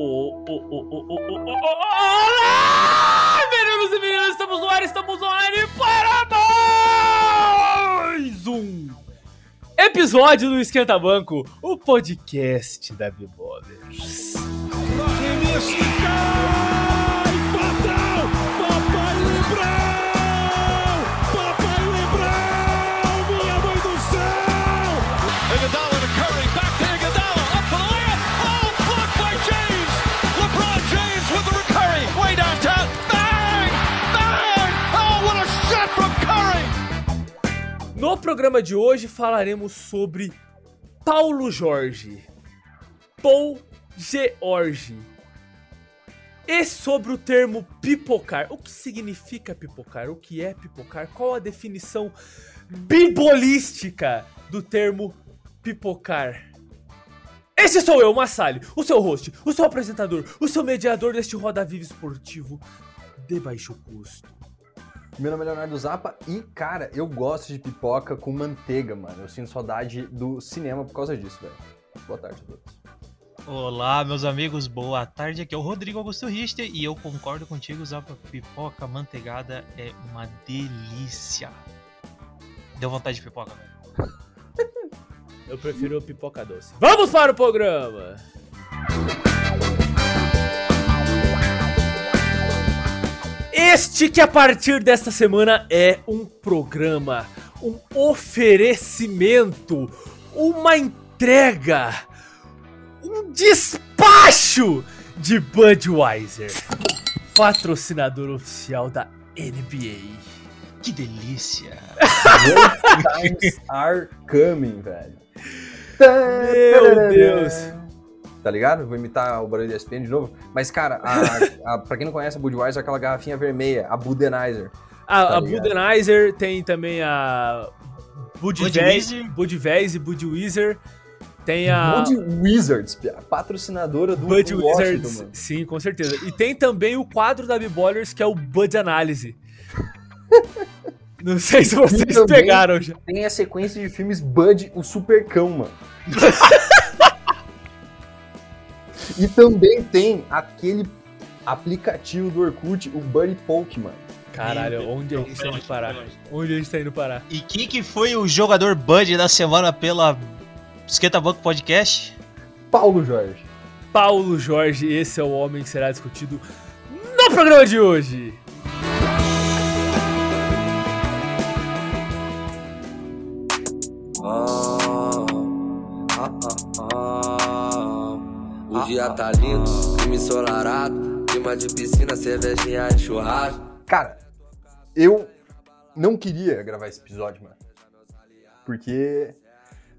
oh, oh, oh, oh, oh, oh, oh, Olá, meninos e meninas, estamos no ar, estamos online para mais um episódio do Esquenta Banco, o podcast da. Iguodala programa de hoje falaremos sobre Paulo Jorge, Paul George, e sobre o termo pipocar. O que significa pipocar? O que é pipocar? Qual a definição bibolística do termo pipocar? Esse sou eu, Massali, o seu host, o seu apresentador, o seu mediador deste Roda Viva esportivo de baixo custo. Meu nome é Leonardo Zappa e, cara, eu gosto de pipoca com manteiga, mano. Eu sinto saudade do cinema por causa disso, velho. Boa tarde a todos. Olá, meus amigos, boa tarde. Aqui é o Rodrigo Augusto Richter e eu concordo contigo, Zapa. Pipoca manteigada é uma delícia. Deu vontade de pipoca, velho. Eu prefiro pipoca doce. Vamos para o programa! Este que a partir desta semana é um programa, um oferecimento, uma entrega, um despacho de Budweiser, patrocinador oficial da NBA. Que delícia. Times are coming, velho. Meu Deus. Tá ligado? Vou imitar o barulho da ESPN de novo. Mas, cara, a, a, pra quem não conhece a Budweiser, é aquela garrafinha vermelha, a Budenizer. A, Tá a. Budweiser tem também a Budweiser, Budweiser. Budweiser, Budweiser. Tem a Bud Wizards, patrocinadora do Bud do Washington, Wizards, mano. sim, com certeza. E tem também o quadro da B-Ballers, que é o Bud Análise. Não sei se vocês pegaram já. Tem a sequência de filmes Bud, o Supercão, mano. e também tem aquele aplicativo do Orkut, o Buddy Poke, mano. Caralho, onde a gente tá indo parar? Onde a gente tá indo parar? E quem que foi o jogador Bud da semana pela Esquenta Banco Podcast? Paulo Jorge. Paulo Jorge, esse é o homem que será discutido no programa de hoje. Dia tá lindo, clima ensolarado, clima de piscina, cervejinha e churrasco. Cara, eu não queria gravar esse episódio, mano. Porque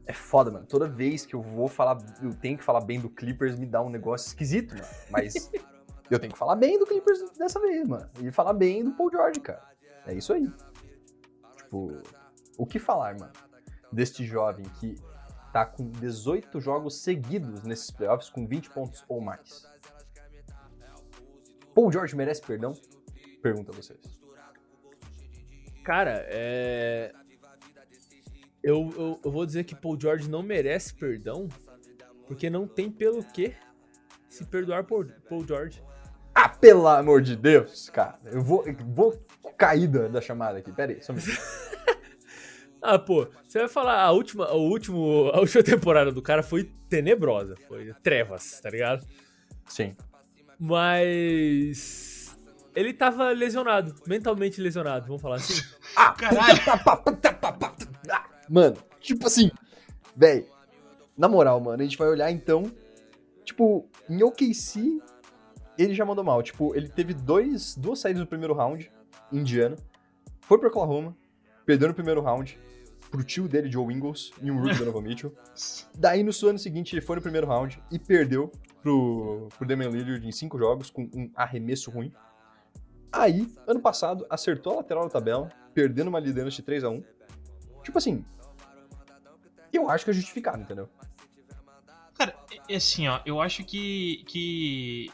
é foda, mano. Toda vez que eu vou falar, eu tenho que falar bem do Clippers, me dá um negócio esquisito, mano. Mas eu tenho que falar bem do Clippers dessa vez, mano. E falar bem do Paul George, cara. É isso aí. Tipo, o que falar, mano? Deste jovem que tá com 18 jogos seguidos nesses playoffs com 20 pontos ou mais. Paul George merece perdão? Pergunto a vocês. Cara, é. Eu, eu, eu vou dizer que Paul George não merece perdão, porque não tem pelo que se perdoar por Paul George. Ah, pelo amor de Deus, cara. Eu vou, eu vou cair da, da chamada aqui. Pera aí, só um minuto. Ah, pô, você vai falar, a última, a, último, a última temporada do cara foi tenebrosa, foi trevas, tá ligado? Sim. Mas. Ele tava lesionado, mentalmente lesionado, vamos falar assim? Ah, Caralho. puta, pa, pa, puta, pa, pa, ah, Mano, tipo assim, véi, na moral, mano, a gente vai olhar então, tipo, em OKC, ele já mandou mal. Tipo, ele teve dois, duas saídas no primeiro round, indiano, foi pro Oklahoma, perdeu no primeiro round, pro tio dele, Joe Ingles, e um rookie Donovan Mitchell. Daí, no ano seguinte, ele foi no primeiro round e perdeu pro, pro Damian Lillard em cinco jogos, com um arremesso ruim. Aí, ano passado, acertou a lateral da tabela, perdendo uma liderança de 3 a 1 Tipo assim, eu acho que é justificado, entendeu? Cara, é assim, ó, eu acho que. que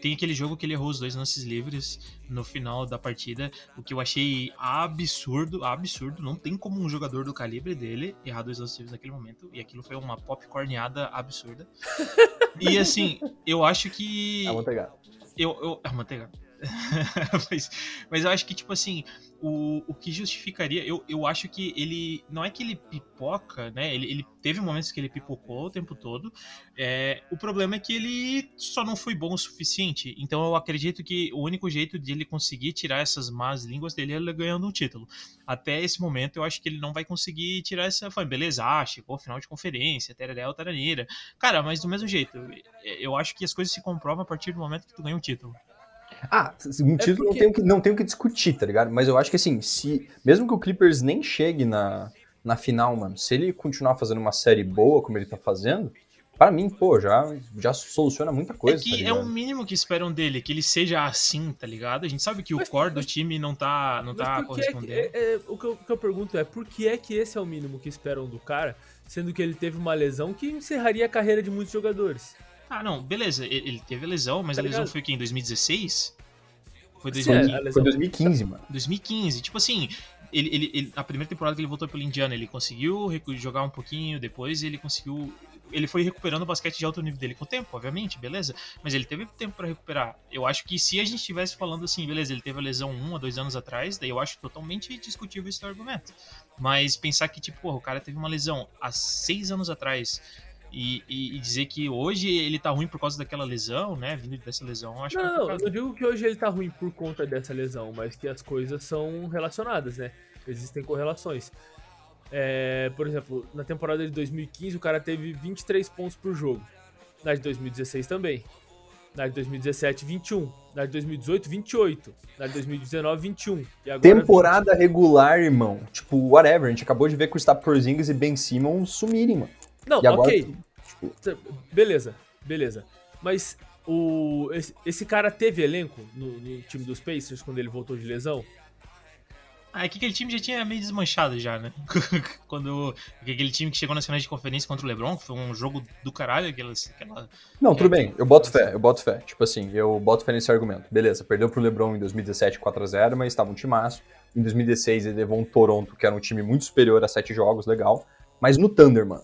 tem aquele jogo que ele errou os dois lances livres no final da partida, o que eu achei absurdo, absurdo. Não tem como um jogador do calibre dele errar dois lances livres naquele momento, e aquilo foi uma popcorneada absurda. e assim, eu acho que. É manteigado. Eu, eu, é manteigado. mas, mas eu acho que, tipo assim, o, o que justificaria, eu, eu acho que ele. Não é que ele pipoca, né? Ele, ele teve momentos que ele pipocou o tempo todo. É, o problema é que ele só não foi bom o suficiente. Então eu acredito que o único jeito de ele conseguir tirar essas más línguas dele é ganhando um título. Até esse momento eu acho que ele não vai conseguir tirar essa. Foi, beleza, ah, chegou final de conferência, tereréu, taraneira. Cara, mas do mesmo jeito, eu acho que as coisas se comprovam a partir do momento que tu ganha um título. Ah, um título porque- não, tem o que, não tem o que discutir, tá ligado? Mas eu acho que assim, se. Mesmo que o Clippers nem chegue na, na final, mano, se ele continuar fazendo uma série boa como ele tá fazendo, pra mim, pô, já, já soluciona muita coisa. é que tá é o mínimo que esperam dele, que ele seja assim, tá ligado? A gente sabe que o Mas- core do time não tá, não tá que é que- correspondendo. é- é, o, que eu, o que eu pergunto é por que é que esse é o mínimo que esperam do cara, sendo que ele teve uma lesão que encerraria a carreira de muitos jogadores? Ah, não, beleza, ele teve a lesão, mas Tá a lesão foi o quê? Em 2016? Foi Sim, 2015? a lesão- Foi 2015, mano. 2015. Tipo assim, ele, ele, ele- a primeira temporada que ele voltou pelo Indiana, ele conseguiu jogar um pouquinho, depois ele conseguiu. Ele foi recuperando o basquete de alto nível dele com o tempo, obviamente, beleza. Mas ele teve tempo pra recuperar. Eu acho que se a gente estivesse falando assim, beleza, ele teve a lesão um a dois anos atrás, daí eu acho totalmente discutível esse argumento. Mas pensar que, tipo, porra, o cara teve uma lesão há seis anos atrás. E, e- e dizer que hoje ele tá ruim por causa daquela lesão, né? Vindo dessa lesão, eu acho Não, não, não, eu não digo que hoje ele tá ruim por conta dessa lesão, mas que as coisas são relacionadas, né? Existem correlações. É, por exemplo, na temporada de 2015 o cara teve 23 pontos por jogo. Na de 2016 também. Na de 2017, 21. Na de 2018, 28. Na de 2019, 21. E agora, Temporada regular, irmão. Tipo, whatever. A gente acabou de ver que o Stapp Porzingis e Ben Simmons sumirem, mano. Não, E agora, ok. tipo, Beleza, beleza. Mas o, esse, esse cara teve elenco no, no time dos Pacers quando ele voltou de lesão? Ah, é que aquele time já tinha meio desmanchado já, né? Quando. Aquele time que chegou nas finais de conferência contra o LeBron, que foi um jogo do caralho, aquelas, aquela. Não, tudo É, bem, eu boto fé, eu boto fé. Tipo assim, eu boto fé nesse argumento. Beleza, perdeu pro LeBron em 2017 4x0, mas estava um timaço. Em 2016 ele levou um Toronto, que era um time muito superior a sete jogos, legal. Mas no Thunder, mano,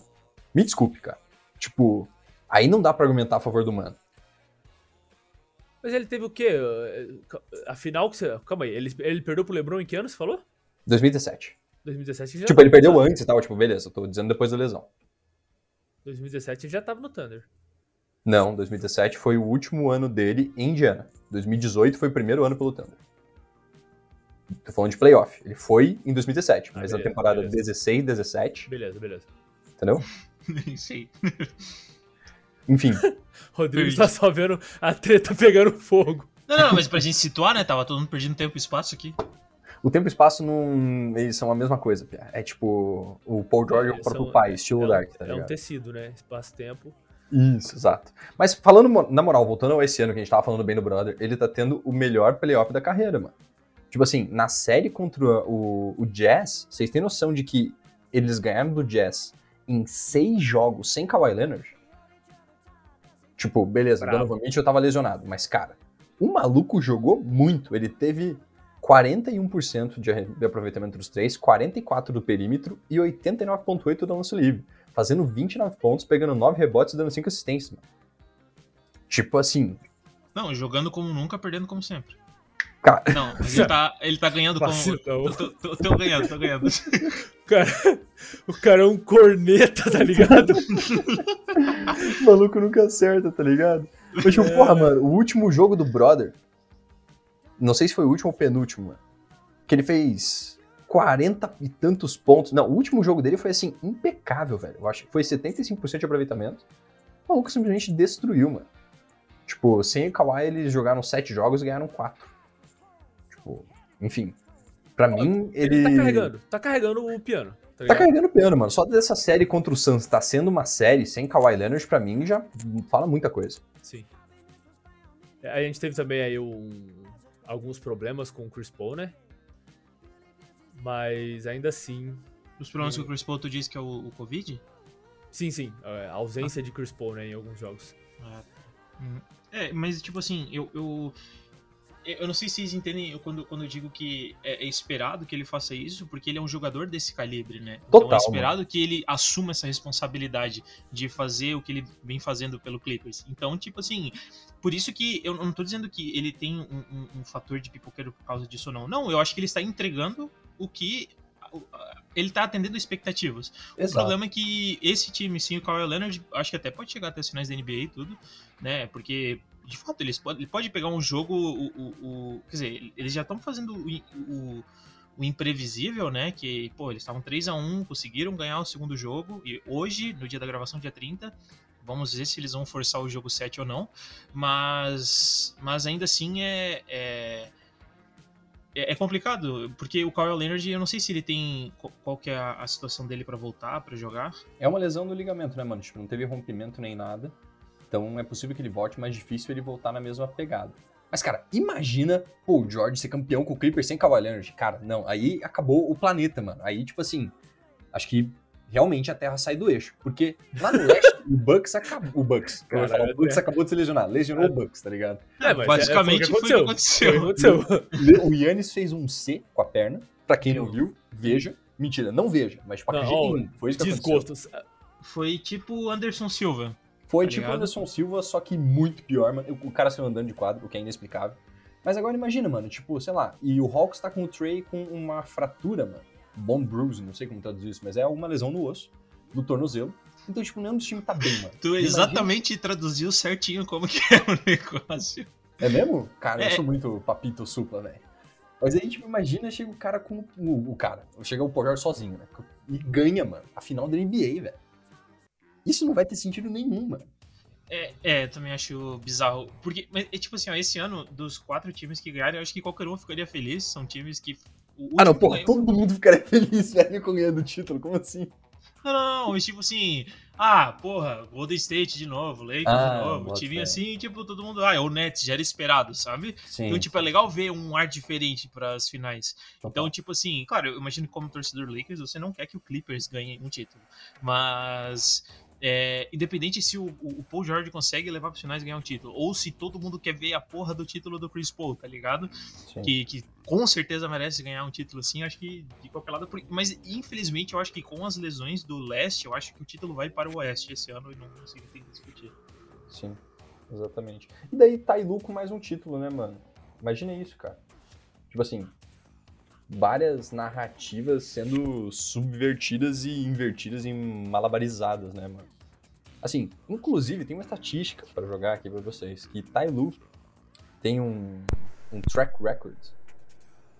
me desculpe, cara. Tipo, aí não dá pra argumentar a favor do mano. Mas ele teve o quê? A final que você. Calma aí, ele, ele perdeu pro LeBron em que ano você falou? 2017. 2017 já Tipo, ele perdeu no antes e tal, tipo, beleza, eu tô dizendo depois da lesão. 2017 ele já tava no Thunder. Não, 2017 foi o último ano dele em Indiana. 2018 foi o primeiro ano pelo Thunder. Tô falando de playoff. Ele foi em 2017, Ah, mas beleza, a temporada beleza. 16, 17, Beleza, beleza. entendeu? Nem sei. Enfim, Rodrigo Ui. tá só vendo a treta pegando fogo. Não, não, mas pra gente situar, né? Tava todo mundo perdendo tempo e espaço aqui. o tempo e espaço não. Eles são a mesma coisa, Pia. É tipo o Paul George é o Eles próprio são- pai, estilo é, um- Dark, tá é um ligado? tecido, né? Espaço-tempo. Isso, exato. Mas falando, na moral, voltando ao esse ano que a gente tava falando bem do Brother, ele tá tendo o melhor playoff da carreira, mano. Tipo assim, na série contra o, o Jazz, vocês têm noção de que eles ganharam do Jazz em seis jogos sem Kawhi Leonard? Tipo, beleza, Bravo. Donovan Mitchell tava lesionado, mas cara, o maluco jogou muito. Ele teve 41% de aproveitamento dos três, 44% do perímetro e 89,8% do lance livre. Fazendo 29 pontos, pegando 9 rebotes e dando 5 assistências, mano. Tipo assim, Não, jogando como nunca, perdendo como sempre. Cara, Não, ele tá, ele tá ganhando como. Vacilão. Tô, tô, tô ganhando, tô ganhando. O cara, o cara é um corneta, tá ligado? o maluco nunca acerta, tá ligado? Mas, tipo, porra, mano, o último jogo do Brother, não sei se foi o último ou penúltimo, mano, que ele fez 40 e tantos pontos. Não, o último jogo dele foi, assim, impecável, velho. Eu acho que foi 75% de aproveitamento. O maluco simplesmente destruiu, mano. Tipo, sem o Kawhi, eles jogaram 7 jogos e ganharam 4. Enfim. Pra mim, ele... Ele tá carregando, tá carregando o piano. Tá Tá carregando o piano, mano. Só dessa série contra o Suns tá sendo uma série sem Kawhi Leonard, pra mim, já fala muita coisa. Sim. É, A gente teve também aí um- alguns problemas com o Chris Paul, né? Mas ainda assim. Os problemas que o Chris Paul tu disse que é o, o Covid? Sim, sim. A ausência de Chris Paul, né, em alguns jogos. É, É, mas tipo assim, eu, eu, eu não sei se vocês entendem quando, quando eu digo que é, é esperado que ele faça isso, porque ele é um jogador desse calibre, né? então Total, é esperado que ele assuma essa responsabilidade de fazer o que ele vem fazendo pelo Clippers. Então, tipo assim, por isso que eu não tô dizendo que ele tem um, um, um fator de pipoqueiro por causa disso ou não. Não, eu acho que ele está entregando o que ele tá atendendo expectativas. Exato. O problema é que esse time, sim, o Kawhi Leonard, acho que até pode chegar até as finais da NBA e tudo, né? Porque, de fato, eles pode, ele pode pegar um jogo, o, o, o quer dizer, eles já estão fazendo o, o, o, imprevisível, né? Que, pô, eles estavam 3 a 1 conseguiram ganhar o segundo jogo, e hoje, no dia da gravação, dia 30, vamos ver se eles vão forçar o jogo 7 ou não, mas, mas ainda assim é, é é, é complicado, porque o Kawhi Leonard, eu não sei se ele tem. Qual que é a, a situação dele para voltar, para jogar. É uma lesão do ligamento, né, mano? Tipo, não teve rompimento nem nada. Então é possível que ele volte, mas difícil ele voltar na mesma pegada. Mas, cara, imagina pô, o George ser campeão com o Clippers sem Kawhi Leonard. Cara, não, aí acabou o planeta, mano. Aí, tipo assim, acho que realmente a Terra sai do eixo. Porque lá no leste, o Bucks acabou. O Bucks, ia falar, o Bucks acabou de se lesionar. Lesionou o Bucks, tá ligado? É, mas basicamente foi o que o aconteceu. Foi o que aconteceu. O Yannis fez um C com a perna. Pra quem não viu, veja. Mentira, não veja, mas tipo, Não, acredite ó, em mim. Foi isso que aconteceu. Desgostos. Foi tipo Anderson Silva. Foi tá tipo ligado? Anderson Silva, só que muito pior, mano. O cara saiu andando de quadro, o que é inexplicável. Mas agora imagina, mano, tipo, sei lá, e o Hawks tá com o Trey com uma fratura, mano. Bone bruise, não sei como traduzir isso, mas é uma lesão no osso, no tornozelo. Então, tipo, nenhum dos times tá bem, mano. Tu Imagina- exatamente traduziu certinho como que é o negócio. É mesmo? Cara, eu É. sou muito papito supla, velho. Mas aí, tipo, imagina, chega o cara com o, o cara. Chega o George sozinho, né? E ganha, mano, a final da NBA, velho. Isso não vai ter sentido nenhum, mano. É, é, também acho bizarro. Porque, mas, é tipo assim, ó, esse ano, dos quatro times que ganharam, eu acho que qualquer um ficaria feliz. São times que. Ah, não, porra, ganhou- todo mundo ficaria feliz, velho, com ganhando o título. Como assim? Não, não, não, mas tipo assim, ah, porra, Golden State de novo, Lakers Ah, de novo, time assim, tipo, todo mundo, ah, é o Nets, já era esperado, sabe? Sim. Então, tipo, é legal ver um ar diferente pras finais. Então, tipo assim, claro, eu imagino que como torcedor Lakers, você não quer que o Clippers ganhe um título. Mas, é, independente se o, o Paul George consegue levar pras finais e ganhar um título, ou se todo mundo quer ver a porra do título do Chris Paul, tá ligado? Que, que com certeza merece ganhar um título assim, acho que de qualquer lado. Mas infelizmente eu acho que com as lesões do leste, eu acho que o título vai para o oeste esse ano e não consigo discutir. Sim, exatamente. E daí Tailu com mais um título, né, mano? Imagina isso, cara. Tipo assim, várias narrativas sendo subvertidas e invertidas e malabarizadas, né, mano? Assim, inclusive tem uma estatística para jogar aqui pra vocês, que Tailu tem um, um track record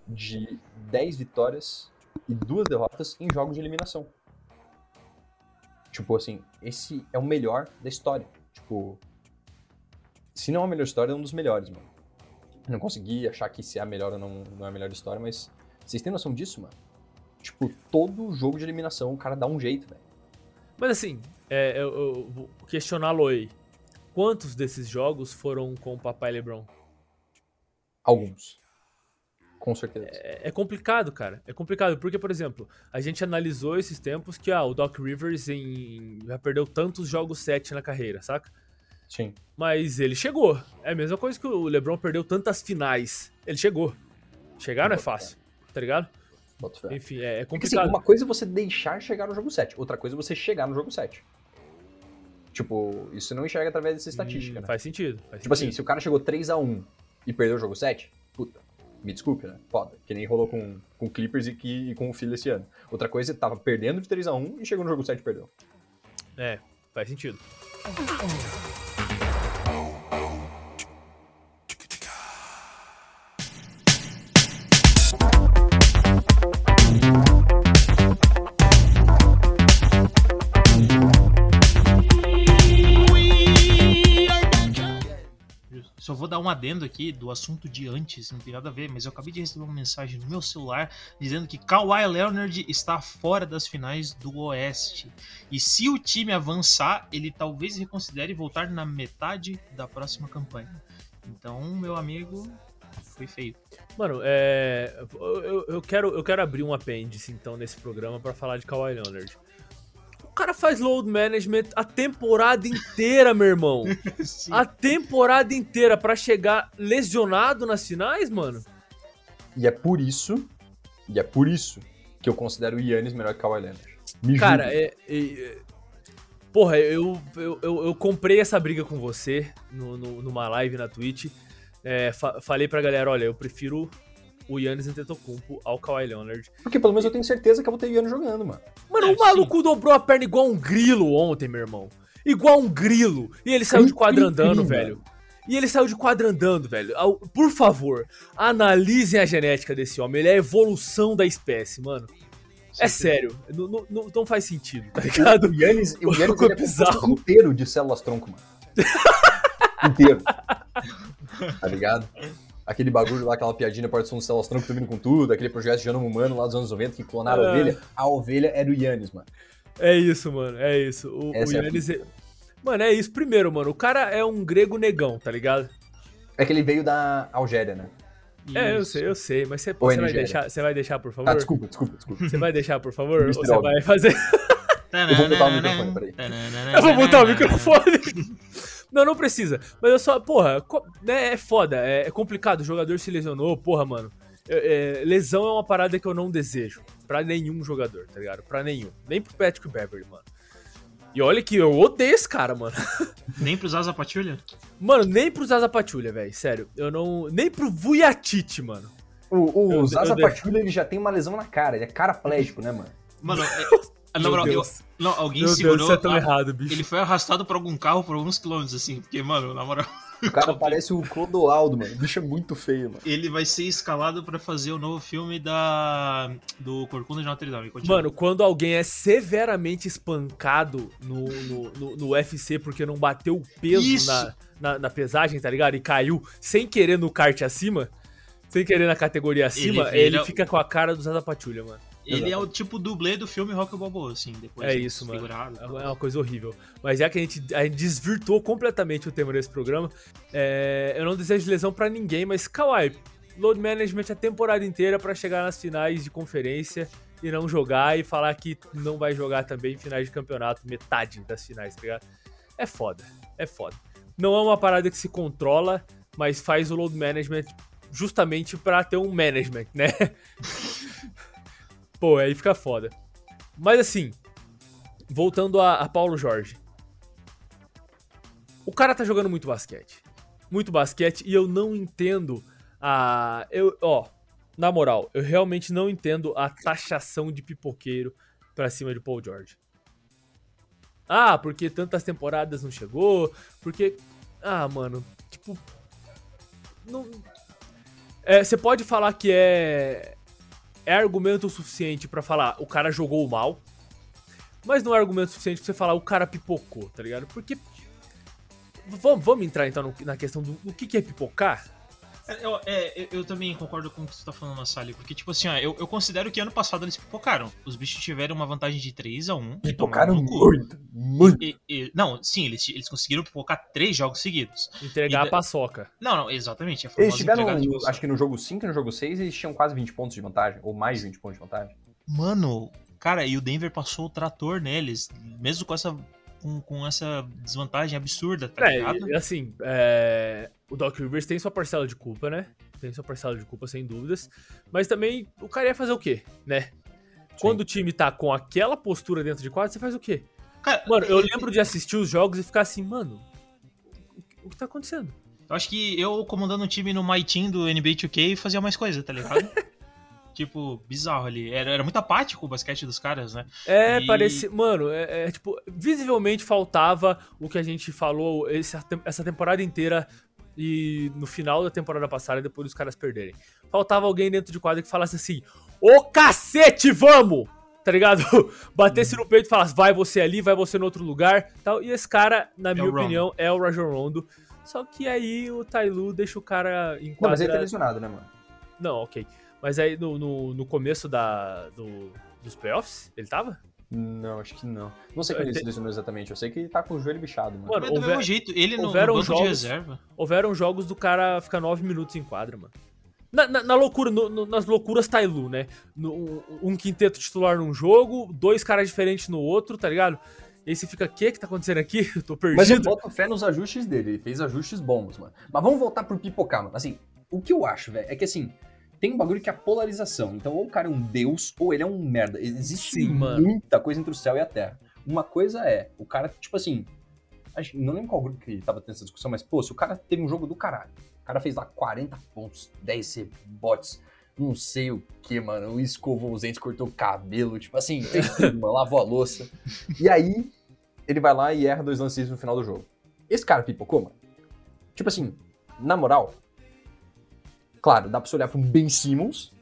de 10 vitórias e duas derrotas em jogos de eliminação. Tipo assim, esse é o melhor da história. Tipo, se não é a melhor história, é um dos melhores, mano. Não consegui achar que se é a melhor ou não, não é a melhor história, mas vocês têm noção disso, mano? Tipo, todo jogo de eliminação o cara dá um jeito, velho. Mas assim, é, eu, eu vou questioná-lo aí. Quantos desses jogos foram com o papai LeBron? Alguns. Com certeza. É, é complicado, cara. É complicado, porque, por exemplo, a gente analisou esses tempos que ah, o Doc Rivers em- já perdeu tantos jogos 7 na carreira, saca? Sim. Mas ele chegou. É a mesma coisa que o LeBron perdeu tantas finais. Ele chegou. Chegar não é fácil, tá ligado? Enfim, é, é Porque assim, complicado. uma coisa é você deixar chegar no jogo 7, outra coisa é você chegar no jogo 7. Tipo, isso não enxerga através dessa estatística, Hum, né? Faz sentido. Faz Tipo assim, sentido. se o cara chegou 3x1 e perdeu o jogo 7, puta, me desculpe, né? Foda. Que nem rolou com, com o Clippers e, que, e com o Philly esse ano. Outra coisa, ele tava perdendo de 3x1 e chegou no jogo 7 e perdeu. É, faz sentido. Vou dar um adendo aqui do assunto de antes, não tem nada a ver, mas eu acabei de receber uma mensagem no meu celular dizendo que Kawhi Leonard está fora das finais do Oeste. E se o time avançar, ele talvez reconsidere voltar na metade da próxima campanha. Então, meu amigo, foi feio. Mano, é, eu, eu- quero, eu quero abrir um apêndice, então, nesse programa pra falar de Kawhi Leonard. Cara faz load management a temporada inteira, meu irmão. A temporada inteira pra chegar lesionado nas finais, mano. E é por isso, e é por isso que eu considero o Yannis melhor que o Kawhi Leonard. Me Cara, é. é- é- Porra, eu, eu, eu, eu comprei essa briga com você no, no- numa live na Twitch. É, fa- falei pra galera, olha, eu prefiro o Yannis Antetokounmpo ao Kawhi Leonard. Porque pelo menos eu tenho certeza que eu vou ter o Yannis jogando, mano. Mano, É, o maluco dobrou a perna igual um grilo ontem, meu irmão. Igual um grilo. E ele saiu de quadra andando, velho. E ele saiu de quadra andando, velho. Por favor, analisem a genética desse homem. Ele é a evolução da espécie, mano. É sério. Não, não- não- faz sentido, tá ligado? O Yannis, o Yannis é composto bizarro. inteiro de células tronco, mano. inteiro. Tá ligado? Aquele bagulho lá, aquela piadinha partição de células tronco vindo com tudo, aquele projeto de genoma humano lá dos anos 90 que clonaram a É. ovelha. A ovelha era o Yannis, mano. É isso, mano. É isso. O, o Essa é a Yannis. é- Mano, é isso. Primeiro, mano, o cara é um grego negão, tá ligado? É que ele veio da Algéria, né? É, eu Isso. sei, eu sei. Mas você, Ou você é vai deixar, você vai deixar, por favor? Ah, desculpa, desculpa, desculpa. Você vai deixar, por favor? Ou você vai fazer. Eu vou botar o microfone, peraí. Eu vou botar o microfone. Não, não precisa. Mas eu só, porra, né, é foda, é, é complicado. O jogador se lesionou, porra, mano. É- é, lesão é uma parada que eu não desejo. Pra nenhum jogador, tá ligado? Pra nenhum. Nem pro Patrick Beverly, mano. E olha que eu odeio esse cara, mano. Nem pros Asa Patrulha? Mano, nem pro Zaza Patrulha, velho. Sério. Eu não. Nem pro Vujacic, mano. O, Eu- o Zaza eu- ele já tem uma lesão na cara, ele é caraplégico, né, mano? Mano, é, na moral, eu- Deus. não, alguém Meu Deus, segurou. isso é tão a- errado, bicho. Ele foi arrastado por algum carro por alguns quilômetros, assim. Porque, mano, na moral, O cara parece o Clodoaldo, mano. O bicho é muito feio, mano. ele vai ser escalado pra fazer o novo filme da do Corcunda de Notre Dame. Continua. Mano, quando alguém é severamente espancado no, no, no, no UFC porque não bateu o peso na, na, na pesagem, tá ligado? E caiu sem querer no kart acima, sem querer na categoria acima, Ele ele, vira- fica com a cara do Zaza Patrulha, mano. Ele é o tipo dublê do filme Rock Balboa, assim. Depois É isso, mano. É uma coisa horrível. Mas já que a gente, a gente desvirtuou completamente o tema desse programa, é, eu não desejo lesão pra ninguém, mas Kawhi, load management a temporada inteira pra chegar nas finais de conferência e não jogar e falar que não vai jogar também em finais de campeonato, metade das finais, tá ligado? É foda, é foda. Não é uma parada que se controla, mas faz o load management justamente pra ter um management, né? Pô, aí fica foda. Mas assim, voltando a, a Paulo Jorge. O cara tá jogando muito basquete. Muito basquete e eu não entendo a. Eu, ó, na moral, eu realmente não entendo a taxação de pipoqueiro pra cima de Paul George. Ah, porque tantas temporadas não chegou, porque. Ah, mano, tipo. Não. É, Você pode falar que é. É argumento suficiente pra falar o cara jogou mal, mas não é argumento suficiente pra você falar o cara pipocou, tá ligado? Porque. Vamos, vamos entrar então no- na questão do, do que, que é pipocar? É, Eu, é, eu- eu também concordo com o que você tá falando, Massali, porque, tipo assim, ó, eu, eu considero que ano passado eles pipocaram. Os bichos tiveram uma vantagem de 3x1. e Pipocaram tomaram no cu. muito, muito. E- e- não, sim, eles, eles conseguiram pipocar três jogos seguidos. Entregar E a paçoca. Não, não, exatamente. A Eles tiveram, acho que no jogo 5 e no jogo 6, eles tinham quase 20 pontos de vantagem, ou mais de 20 pontos de vantagem. Mano, cara, e o Denver passou o trator neles, mesmo com essa, com, com essa desvantagem absurda, tá ligado? É, e, assim, é, o Doc Rivers tem sua parcela de culpa, né? Tem sua parcela de culpa, sem dúvidas. Mas também, o cara ia fazer o quê, né? Quando o time tá com aquela postura dentro de quadro, você faz o quê? Cara, Mano, eu lembro de assistir os jogos e ficar assim, mano, o- o que tá acontecendo? Eu acho que eu comandando um time no My Team do NBA 2K fazia mais coisa, tá ligado? tipo, bizarro ali. Era, era muito apático o basquete dos caras, né? É, E- parece. Mano, é, é, tipo, visivelmente faltava o que a gente falou essa temporada inteira e no final da temporada passada, depois dos caras perderem. Faltava alguém dentro de quadra que falasse assim: Ô cacete, vamos! Tá ligado? Batesse no peito e falasse: vai você ali, vai você no outro lugar. tal. E esse cara, na minha o Rondo. opinião, é o Rajon Rondo. Só que aí o Tailu deixa o cara em Não, mas ele tá quadra. lesionado, né, mano? Não, ok. Mas aí no, no, no começo da, do- dos playoffs, ele tava? Não, acho que não. Não sei quando ele se lesionou exatamente. Eu sei que ele tá com o joelho bichado, mano. Mano, do houver- mesmo jeito, ele no houveram banco de jogos- reserva. houveram jogos do cara ficar nove minutos em quadra, mano. Na, na- na loucura, no- no- nas loucuras Tailu, né? No- um, quinteto titular num jogo, dois caras diferentes no outro, tá ligado? E aí você fica, o que que tá acontecendo aqui? Eu tô Mas eu perdido. boto fé nos ajustes dele, ele fez ajustes bons, mano. Mas vamos voltar pro pipocar, mano. Assim, o que eu acho, velho, é que assim, tem um bagulho que é a polarização. Então, ou o cara é um deus, ou ele é um merda. Existe Sim, mano. muita coisa entre o céu e a terra. Uma coisa é, o cara, tipo assim, não lembro qual grupo que tava tendo essa discussão, mas, pô, se o cara teve um jogo do caralho, o cara fez lá 40 pontos, 10 rebotes, não sei o que, mano, escovou os dentes, cortou o cabelo, tipo assim, mano, lavou a louça. E aí, ele vai lá e erra dois lances no final do jogo. Esse cara pipocou, mano. Tipo assim, na moral, claro, dá pra você olhar pra um Ben Simmons,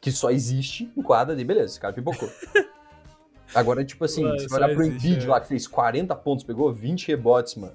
que só existe em quadra, e beleza, esse cara pipocou. Agora, tipo assim, Mano, você vai olhar pro Embiid é. lá, que fez 40 pontos, pegou 20 rebotes, mano.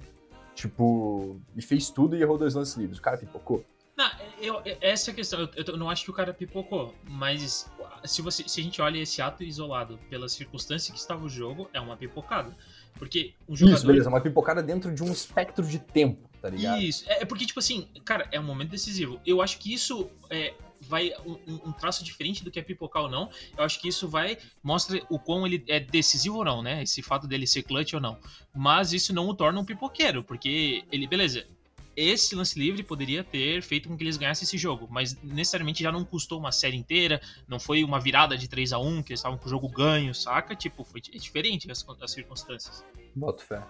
Tipo, e fez tudo e errou dois lances livres. O cara pipocou. Não, eu, eu- essa é a questão. Eu, eu não acho que o cara pipocou, mas se, você, se a gente olha esse ato isolado pela circunstância que estava o jogo, é uma pipocada. Porque um jogador. Isso, beleza, uma pipocada dentro de um espectro de tempo, tá ligado? Isso, é é porque, tipo assim, cara, é um momento decisivo. Eu acho que isso é, vai um, um- traço diferente do que é pipocar ou não. Eu acho que isso vai mostra o quão ele é decisivo ou não, né? Esse fato dele ser clutch ou não. Mas isso não o torna um pipoqueiro, porque ele, beleza. Esse lance livre poderia ter feito com que eles ganhassem esse jogo, mas necessariamente já não custou uma série inteira, não foi uma virada de 3 a 1 que eles estavam com o jogo ganho, saca? Tipo, foi é diferente as, as circunstâncias. Boto fé.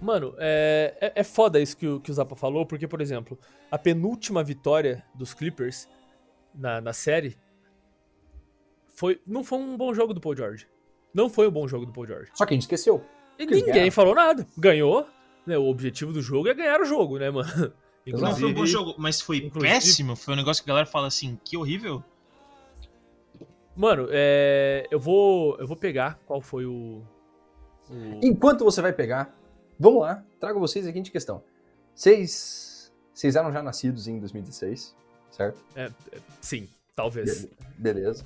Mano, é, é, é foda isso que o, que o Zappa falou, porque, por exemplo, a penúltima vitória dos Clippers na, na série foi, não foi um bom jogo do Paul George. Não foi um bom jogo do Paul George. Só que a gente esqueceu. E ninguém ganharam. falou nada. Ganhou. Né, o objetivo do jogo é ganhar o jogo, né, mano? Não foi um bom Inclusive- jogo, mas foi inclusive- péssimo. Foi um negócio que a galera fala assim, que horrível. Mano, é, eu vou eu vou pegar qual foi o, o- Enquanto você vai pegar, vamos lá, trago vocês a seguinte questão. Vocês, vocês eram já nascidos em 2016, certo? sim, talvez. Be- Beleza.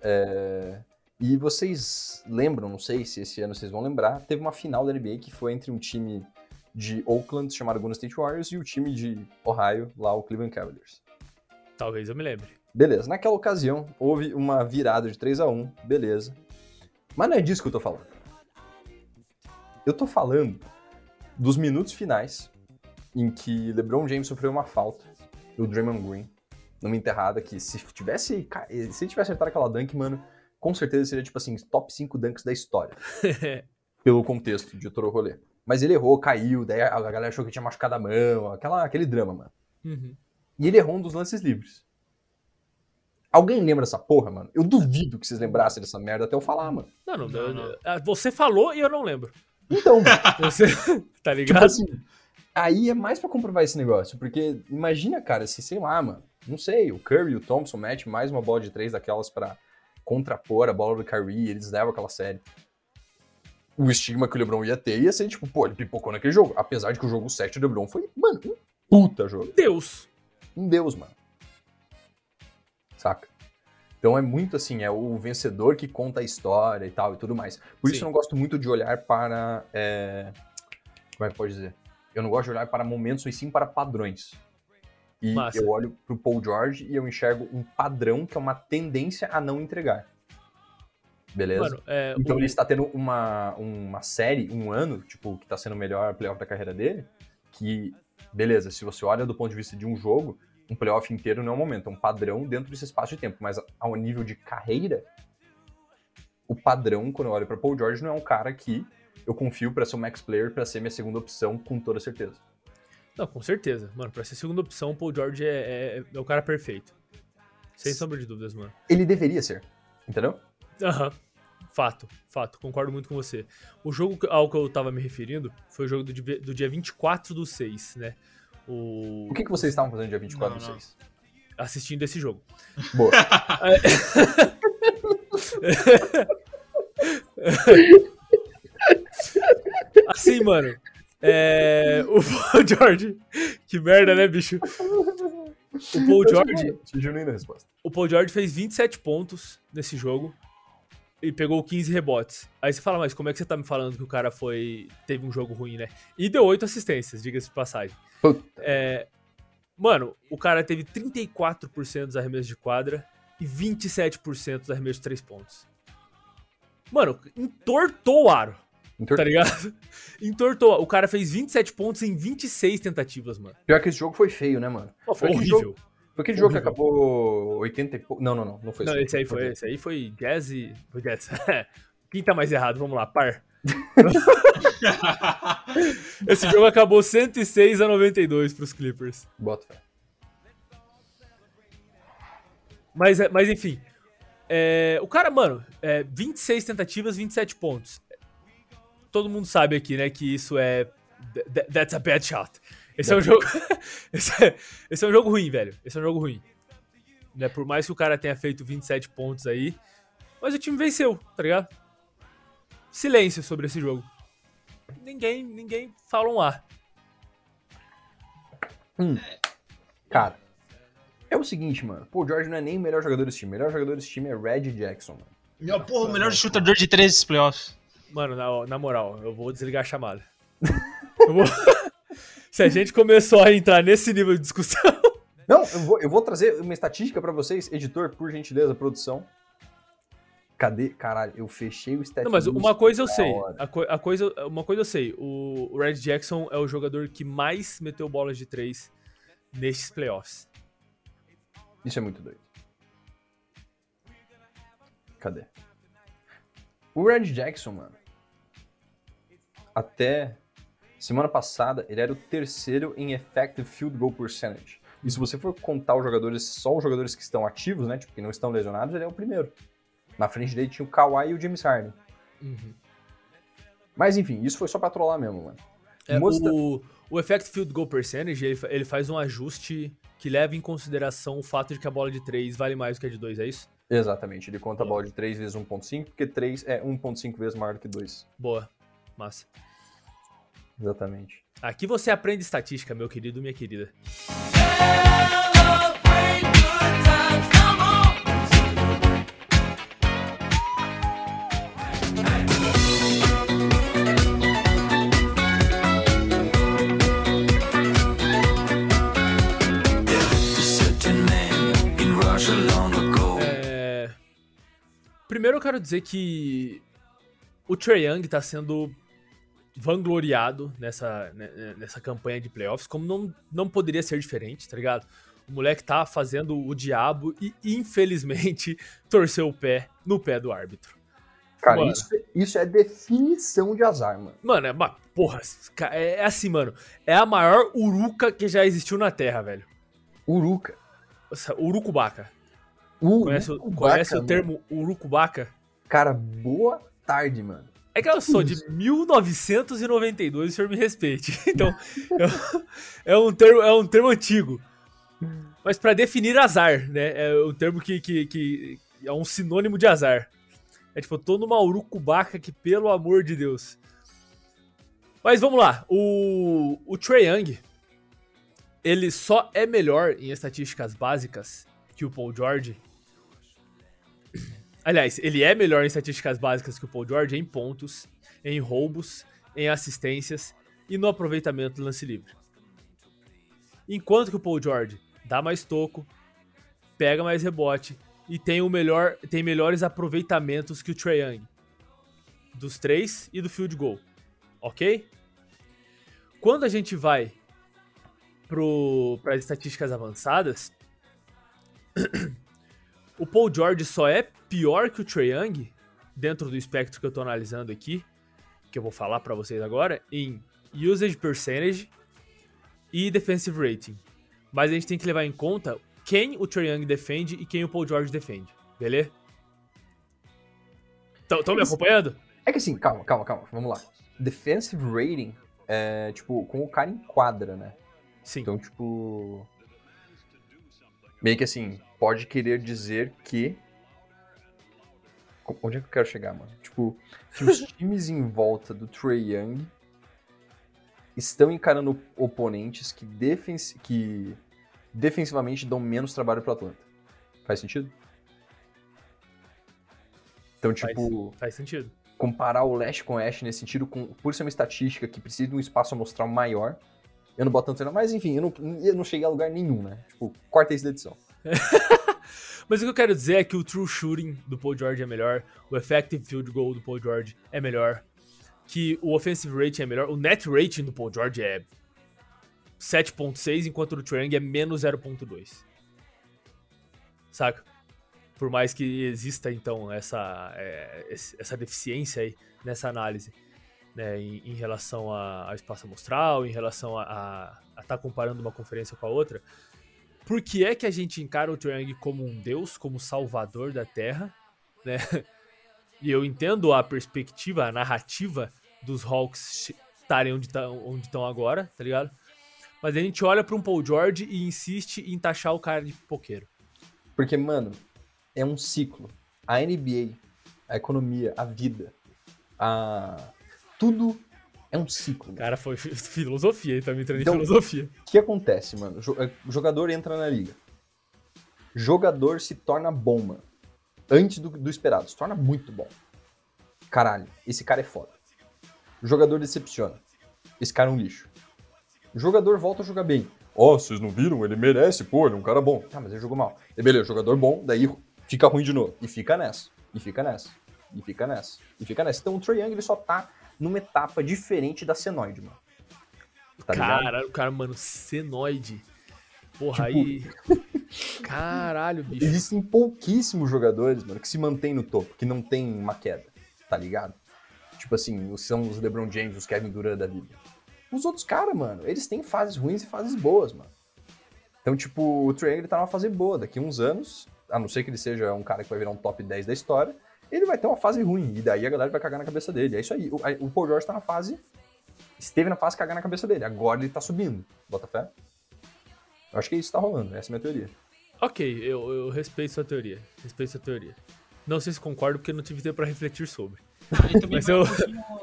É, E vocês lembram, não sei se esse ano vocês vão lembrar, teve uma final da NBA que foi entre um time de Oakland, chamado Golden State Warriors, e o time de Ohio, lá o Cleveland Cavaliers. Talvez eu me lembre. Beleza, naquela ocasião houve uma virada de 3 a 1 beleza. Mas não é disso que eu tô falando. Eu tô falando dos minutos finais em que LeBron James sofreu uma falta do Draymond Green numa enterrada que se tivesse, se ele tivesse acertado aquela dunk, mano, com certeza seria tipo assim, top 5 dunks da história. pelo contexto de todo o rolê. Mas ele errou, caiu, daí a galera achou que tinha machucado a mão, aquela, aquele drama, mano. Uhum. E ele errou um dos lances livres. Alguém lembra dessa porra, mano? Eu duvido que vocês lembrassem dessa merda até eu falar, mano. Não, não, Não, não. ah, Você falou e eu não lembro. Então, Você, tá tipo ligado? assim, aí é mais pra comprovar esse negócio, porque imagina, cara, se sei lá, mano, não sei, o Curry e o Thompson metem mais uma bola de três daquelas pra contrapor a bola do Curry, eles levam aquela série. O estigma que o LeBron ia ter ia ser tipo, pô, ele pipocou naquele jogo. Apesar de que o jogo 7 do LeBron foi, mano, um puta jogo. Deus. um deus, mano. Saca? Então é muito assim, é o vencedor que conta a história e tal e tudo mais. Por isso Sim. eu não gosto muito de olhar para. é, Como é que pode dizer? Eu não gosto de olhar para momentos, e sim para padrões. E Massa. eu olho pro Paul George e eu enxergo um padrão que é uma tendência a não entregar. Beleza? Mano, é, Então o- ele está tendo uma, uma série, um ano, tipo, que está sendo o melhor playoff da carreira dele, que, beleza, se você olha do ponto de vista de um jogo, um playoff inteiro não é um momento, é um padrão dentro desse espaço de tempo, mas ao nível de carreira, o padrão, quando eu olho para Paul George, não é um cara que eu confio para ser o max player, para ser minha segunda opção, com toda certeza. Não, com certeza. Mano, pra ser segunda opção, o Paul George é, é- é o cara perfeito. Sem sombra de dúvidas, mano. Ele deveria ser, entendeu? Aham. Fato, fato. Concordo muito com você. O jogo ao que eu tava me referindo foi o jogo do, dia- do dia 24 do 6, né? O... O que, que vocês estavam fazendo dia 24 Não, de não. 6? Assistindo esse jogo. Boa. Assim, mano. É. O Paul George. Que merda, né, bicho? O Paul George. Genuína resposta. O Paul George fez 27 pontos nesse jogo e pegou 15 rebotes. Aí você fala, mas como é que você tá me falando que o cara foi teve um jogo ruim, né? E deu 8 assistências, diga-se de passagem. É, Mano, o cara teve 34% dos arremessos de quadra e 27% dos arremessos de 3 pontos. Mano, entortou o aro, Entor- tá ligado? Entortou. O cara fez 27 pontos em 26 tentativas, mano. Pior que esse jogo foi feio, né, mano? Foi horrível. Foi aquele jogo que acabou 80 e pouco. Não, não, não. Não foi Não, esse. esse aí foi, esse aí foi jazz e... Foi jazz. Quem tá mais errado? Vamos lá, par. Esse jogo acabou 106 a 92 pros Clippers. Bota fé. Mas, é- mas enfim. é, o cara, mano, é, 26 tentativas, 27 pontos. Todo mundo sabe aqui, né, que isso é. th- That's a bad shot. Esse é um jogo. esse, é, esse é um jogo ruim, velho. Esse é um jogo ruim. Né, por mais que o cara tenha feito 27 pontos aí. Mas o time venceu, tá ligado? Silêncio sobre esse jogo. Ninguém, ninguém fala um A. Cara, é o seguinte, mano. Pô, o George não é nem o melhor jogador desse time. O melhor jogador desse time é Red Jackson, mano. Meu, porra, o melhor chutador de três desses playoffs. Mano, na, na moral, eu vou desligar a chamada. Eu vou- Se a gente começou a entrar nesse nível de discussão. Não, eu vou, eu vou trazer uma estatística pra vocês. Editor, por gentileza, produção. Cadê? Caralho, eu fechei o stat Não, mas uma coisa eu sei. A, co- a coisa, uma coisa eu sei. O, o Red Jackson é o jogador que mais meteu bolas de três nestes playoffs. Isso é muito doido. Cadê? O Red Jackson, mano. Até semana passada, ele era o terceiro em effective field goal percentage. E se você for contar os jogadores, só os jogadores que estão ativos, né? Tipo, que não estão lesionados, ele é o primeiro. Na frente dele tinha o Kawhi e o James Harden. Mas enfim, isso foi só pra trollar mesmo, mano. É, Mostra- o, o Effect Field Goal Percentage, ele, ele faz um ajuste que leva em consideração o fato de que a bola de três vale mais do que a de dois, é isso? Exatamente, ele conta a bola de 3 vezes 1.5, porque 3 é 1.5 vezes maior do que 2. Boa. Massa. Exatamente. Aqui você aprende estatística, meu querido, minha querida. É, Primeiro eu quero dizer que o Trae Young tá sendo vangloriado nessa, né, nessa campanha de playoffs, como não, não poderia ser diferente, tá ligado? O moleque tá fazendo o diabo e, infelizmente, torceu o pé no pé do árbitro. Cara, Mano. isso, isso é definição de azar, mano. Mano, é uma. Porra, é, é assim, mano. É a maior uruca que já existiu na Terra, velho. Uruca. Urucubaca. U- Conhece, Urucubaca, conhece o termo urucubaca? Cara, boa tarde, mano. É que eu sou de 1992, o senhor me respeite. Então, é, um termo, é um termo antigo. Mas pra definir azar, né? É um termo que, que, que é um sinônimo de azar. É tipo, eu tô numa urucubaca que, pelo amor de Deus. Mas vamos lá. O, o Trae Young, ele só é melhor em estatísticas básicas que o Paul George. Aliás, ele é melhor em estatísticas básicas que o Paul George em pontos, em roubos, em assistências e no aproveitamento do lance livre. Enquanto que o Paul George dá mais toco, pega mais rebote e tem o melhor, tem melhores aproveitamentos que o Trae Young dos três e do field goal, ok? Quando a gente vai para as estatísticas avançadas, o Paul George só é pior que o Trae Young, dentro do espectro que eu tô analisando aqui, que eu vou falar pra vocês agora, em usage percentage e defensive rating. Mas a gente tem que levar em conta quem o Trae Young defende e quem o Paul George defende, beleza? Estão me acompanhando? É que assim, calma, calma, calma. Vamos lá. Defensive rating é, tipo, com o cara em quadra, né? Sim. Então, tipo. Meio que assim, pode querer dizer que. Onde é que eu quero chegar, mano? Tipo, que os times em volta do Trey Young estão encarando oponentes que, defens que defensivamente dão menos trabalho pro Atlanta. Faz sentido? Então, Faz, tipo, faz sentido. comparar o leste com o oeste nesse sentido, com, por ser uma estatística que precisa de um espaço amostral maior, Eu não boto tanto mas enfim, eu não, eu não cheguei a lugar nenhum, né? Tipo, quarta da edição. Mas o que eu quero dizer é que o true shooting do Paul George é melhor, o effective field goal do Paul George é melhor, que o offensive rating é melhor, o net rating do Paul George é 7.6, enquanto o Trae é menos 0.2. Saca? Por mais que exista, então, essa, é, essa deficiência aí nessa análise, né, em, em relação a, a, espaço amostral, em relação a estar tá comparando uma conferência com a outra, por que é que a gente encara o Young como um deus, como salvador da Terra, né? E eu entendo a perspectiva, a narrativa dos Hawks estarem onde estão agora, tá ligado? Mas a gente olha para um Paul George e insiste em taxar o cara de poqueiro. Porque, mano, é um ciclo. A NBA, a economia, a vida, a tudo é um ciclo. Cara, foi filosofia, ele tá me entrando então, em filosofia. O que acontece, mano? O jogador entra na liga. Jogador se torna bom, mano. Antes do, do esperado, se torna muito bom. Caralho, esse cara é foda. O jogador decepciona. Esse cara é um lixo. O jogador volta a jogar bem. Ó, oh, vocês não viram? Ele merece, pô, ele é um cara bom. Ah, mas ele jogou mal. E beleza, jogador bom, daí fica ruim de novo. E fica nessa. E fica nessa. E fica nessa. E fica nessa. Então o Trae Young ele só tá numa etapa diferente da senoide, mano. Tá Caralho, cara, mano, senoide. Porra, tipo... aí. Caralho, bicho. Existem pouquíssimos jogadores, mano, que se mantêm no topo, que não tem uma queda, tá ligado? Tipo assim, são os LeBron James, os Kevin Durant da vida. Os outros caras, mano, eles têm fases ruins e fases boas, mano. Então, tipo, o Trae ele tá numa fase boa. Daqui uns anos, a não ser que ele seja um cara que vai virar um top 10 da história, ele vai ter uma fase ruim. E daí a galera vai cagar na cabeça dele. É isso aí. O, o Paul George tá na fase. Esteve na fase cagar na cabeça dele. Agora ele tá subindo. Bota fé? Eu acho que é isso que tá rolando. Essa é a minha teoria. Ok, eu, eu respeito sua teoria. Respeito sua teoria. Não sei se concordo, porque não tive tempo pra refletir sobre. E também Mas eu...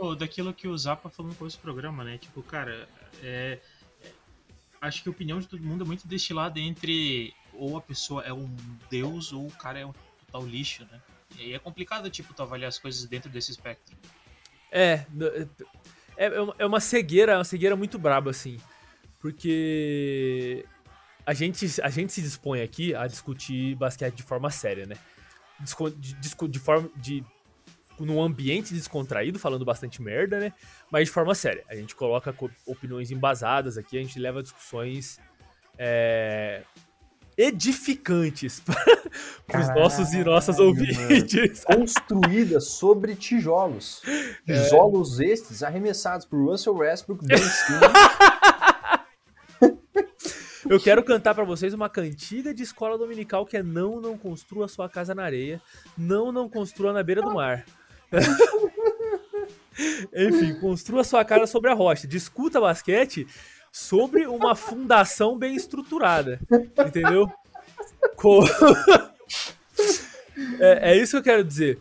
um daquilo que o Zappa falou no começo do programa, né? Tipo, cara, é, é, acho que a opinião de todo mundo é muito destilada entre ou a pessoa é um deus ou o cara é um total lixo, né? E é complicado, tipo, tu avaliar as coisas dentro desse espectro. É, é, é, é uma cegueira, uma cegueira muito braba, assim. Porque a gente, a gente se dispõe aqui a discutir basquete de forma séria, né? De, de, de forma. De, num ambiente descontraído, falando bastante merda, né? Mas de forma séria. A gente coloca opiniões embasadas aqui, a gente leva discussões é, edificantes para os nossos e nossas ouvintes. Construídas sobre tijolos. É. Tijolos é. estes arremessados por Russell Westbrook, Ben Eu quero cantar para vocês uma cantiga de escola dominical que é não, não construa sua casa na areia, não, não construa na beira do mar. Enfim, construa sua casa sobre a rocha. Discuta basquete sobre uma fundação bem estruturada. Entendeu? Com... é, é, isso que eu quero dizer.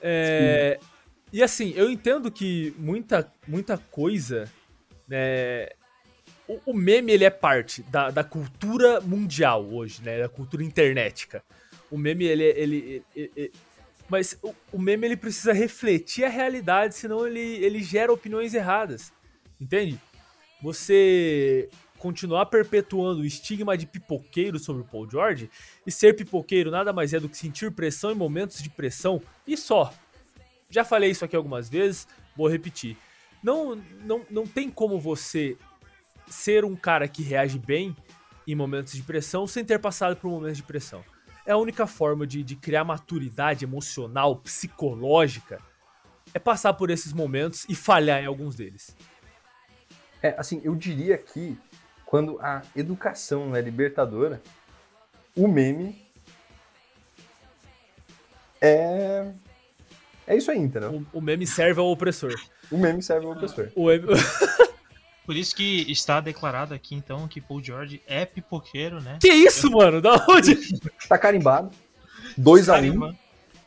É, e assim, eu entendo que muita, muita coisa. Né, o, o, meme ele é parte da, da cultura mundial hoje, né? Da cultura internetica. O meme, ele, ele, ele, ele mas o, o, meme ele precisa refletir a realidade, senão ele, ele gera opiniões erradas. Entende? Você continuar perpetuando o estigma de pipoqueiro sobre o Paul George, e ser pipoqueiro nada mais é do que sentir pressão em momentos de pressão e só. Já falei isso aqui algumas vezes, vou repetir. Não, não, não tem como você ser um cara que reage bem em momentos de pressão sem ter passado por momentos de pressão. É a única forma de, de criar maturidade emocional, psicológica, é passar por esses momentos e falhar em alguns deles. É, assim, eu diria que quando a educação é libertadora, o meme é. É isso aí, entendeu? O, o meme serve ao opressor. O meme serve ao opressor. O meme... Por isso que está declarado aqui, então, que Paul George é pipoqueiro, né? Que isso, mano? Da onde? Tá carimbado. 2 a 1 um.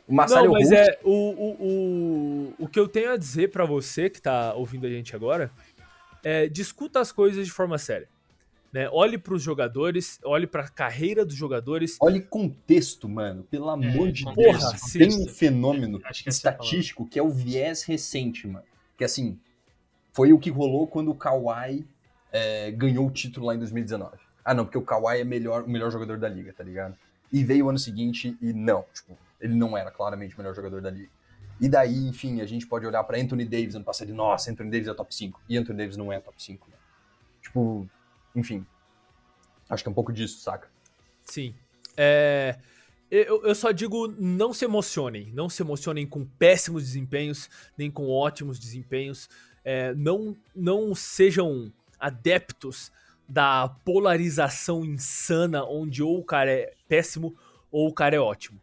O Não, mas é o, o, o, o que eu tenho a dizer para você que tá ouvindo a gente agora é, discuta as coisas de forma séria. Né? Olhe para os jogadores, olhe para a carreira dos jogadores. Olhe contexto, mano. Pelo é, amor é, de Deus. Porra, tem um fenômeno que estatístico que é o viés recente, mano. Que assim, foi o que rolou quando o Kawhi é, ganhou o título lá em 2019. Ah, não, porque o Kawhi é melhor, o melhor jogador da liga, tá ligado? E veio o ano seguinte e não, tipo, ele não era claramente o melhor jogador da liga. E daí, enfim, a gente pode olhar pra Anthony Davis ano passado e, nossa, Anthony Davis é top 5. E Anthony Davis não é top 5, né? Tipo, enfim. Acho que é um pouco disso, saca? Sim. É, eu, eu só digo, não se emocionem. Não se emocionem com péssimos desempenhos, nem com ótimos desempenhos. É, não, não sejam adeptos da polarização insana, onde ou o cara é péssimo ou o cara é ótimo.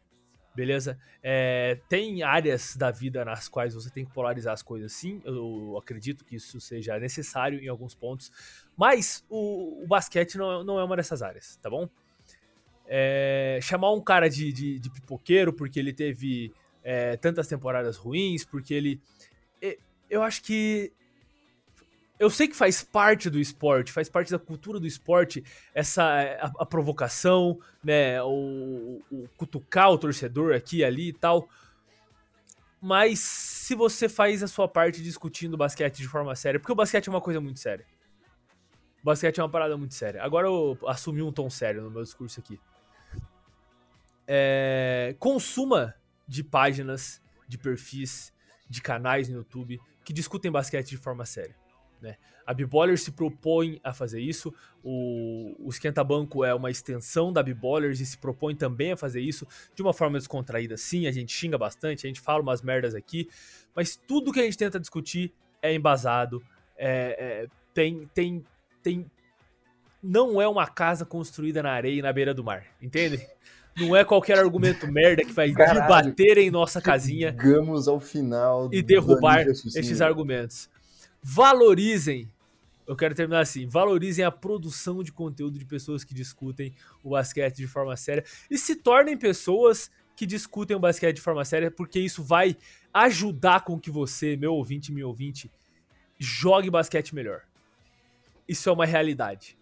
Beleza? É, tem áreas da vida nas quais você tem que polarizar as coisas, sim. Eu acredito que isso seja necessário em alguns pontos. Mas o, o basquete não, não é uma dessas áreas, tá bom? É, chamar um cara de, de, de, pipoqueiro porque ele teve é, tantas temporadas ruins, porque ele. Eu acho que eu sei que faz parte do esporte, faz parte da cultura do esporte, essa a, a provocação, né, o, o, cutucar o torcedor aqui ali e tal. Mas se você faz a sua parte discutindo basquete de forma séria, porque o basquete é uma coisa muito séria. O basquete é uma parada muito séria. Agora eu assumi um tom sério no meu discurso aqui. É, consuma de páginas, de perfis, de canais no YouTube que discutem basquete de forma séria. Né? A B-Ballers se propõe a fazer isso, o, o Esquenta Banco é uma extensão da B-Ballers e se propõe também a fazer isso de uma forma descontraída. Sim, a gente xinga bastante, a gente fala umas merdas aqui, mas tudo que a gente tenta discutir é embasado, é, é, tem, tem, tem. Não é uma casa construída na areia e na beira do mar, entende? Não é qualquer argumento merda que vai Caralho, bater em nossa casinha. Chegamos ao final e derrubar esses argumentos valorizem. Eu quero terminar assim: valorizem a produção de conteúdo de pessoas que discutem o basquete de forma séria e se tornem pessoas que discutem o basquete de forma séria, porque isso vai ajudar com que você, meu ouvinte, meu ouvinte, jogue basquete melhor. Isso é uma realidade.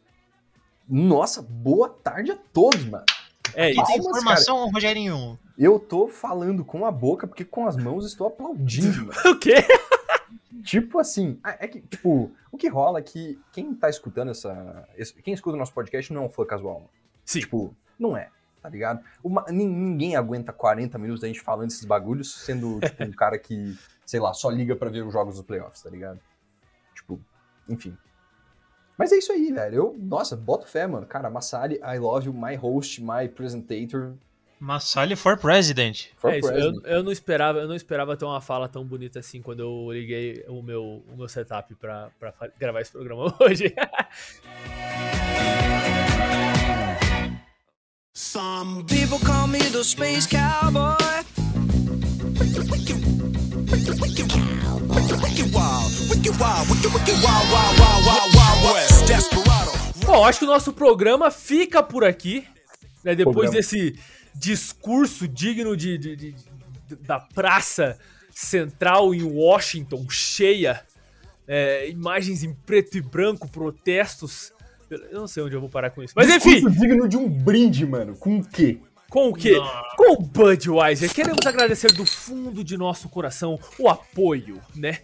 Nossa, boa tarde a todos, mano. É isso. Tem informação, cara, Rogerinho? Eu tô falando com a boca, porque com as mãos estou aplaudindo. o quê? Tipo assim, é que, tipo, o que rola é que quem tá escutando essa. Quem escuta o nosso podcast não é um fã casual. Mano. Sim. Tipo, não é, tá ligado? Uma, ninguém aguenta 40 minutos da gente falando esses bagulhos, sendo, tipo, um cara que, sei lá, só liga para ver os jogos dos playoffs, tá ligado? Tipo, enfim. Mas é isso aí, velho. Eu, nossa, boto fé, mano. Cara, Massari, I love you, my host, my presentator. Massali for president. For é isso, eu, eu, não esperava, eu não esperava ter uma fala tão bonita assim quando eu liguei o meu, o meu setup pra, pra gravar esse programa hoje. Some people call me the space cowboy. Bom, acho que o nosso programa fica por aqui. Né, depois programa. desse discurso digno de, de, de, de da praça central em Washington, cheia, é, imagens em preto e branco, protestos. Eu não sei onde eu vou parar com isso. Mas enfim. Discurso digno de um brinde, mano. Com o quê? Com o quê? Com o Budweiser. Queremos agradecer do fundo de nosso coração o apoio, né?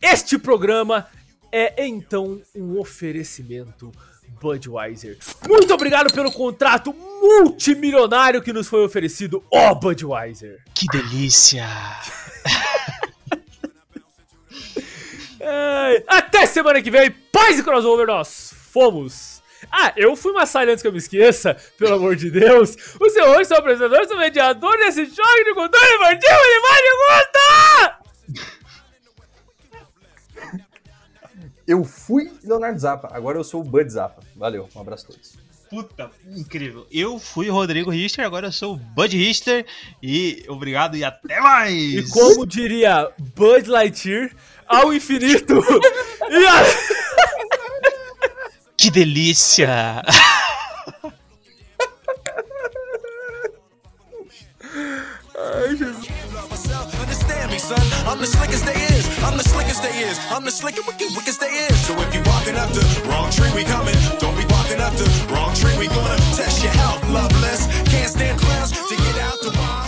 Este programa é então um oferecimento Budweiser. Muito obrigado pelo contrato multimilionário que nos foi oferecido, ó oh, Budweiser. Que delícia! é, até semana que vem, paz e crossover, nós fomos! Ah, eu fui uma saia antes que eu me esqueça, pelo amor de Deus. O seu hoje, seu apresentador, seu mediador desse jogo de controle esportivo de mais de Eu fui Leonardo Zappa, agora eu sou o Bud Zappa. Valeu, um abraço a todos. Puta, incrível. Eu fui Rodrigo Richter, agora eu sou o Bud Richter. E obrigado e até mais! E como diria Bud Lightyear, ao infinito e a... Que delícia! Ai, Jesus. slickest they is. I'm the slickest, wicked, wickest they is. So if you walking up the wrong tree, we coming. Don't be walking up the wrong tree, we gonna test your health, loveless. Can't stand clowns to get out the box.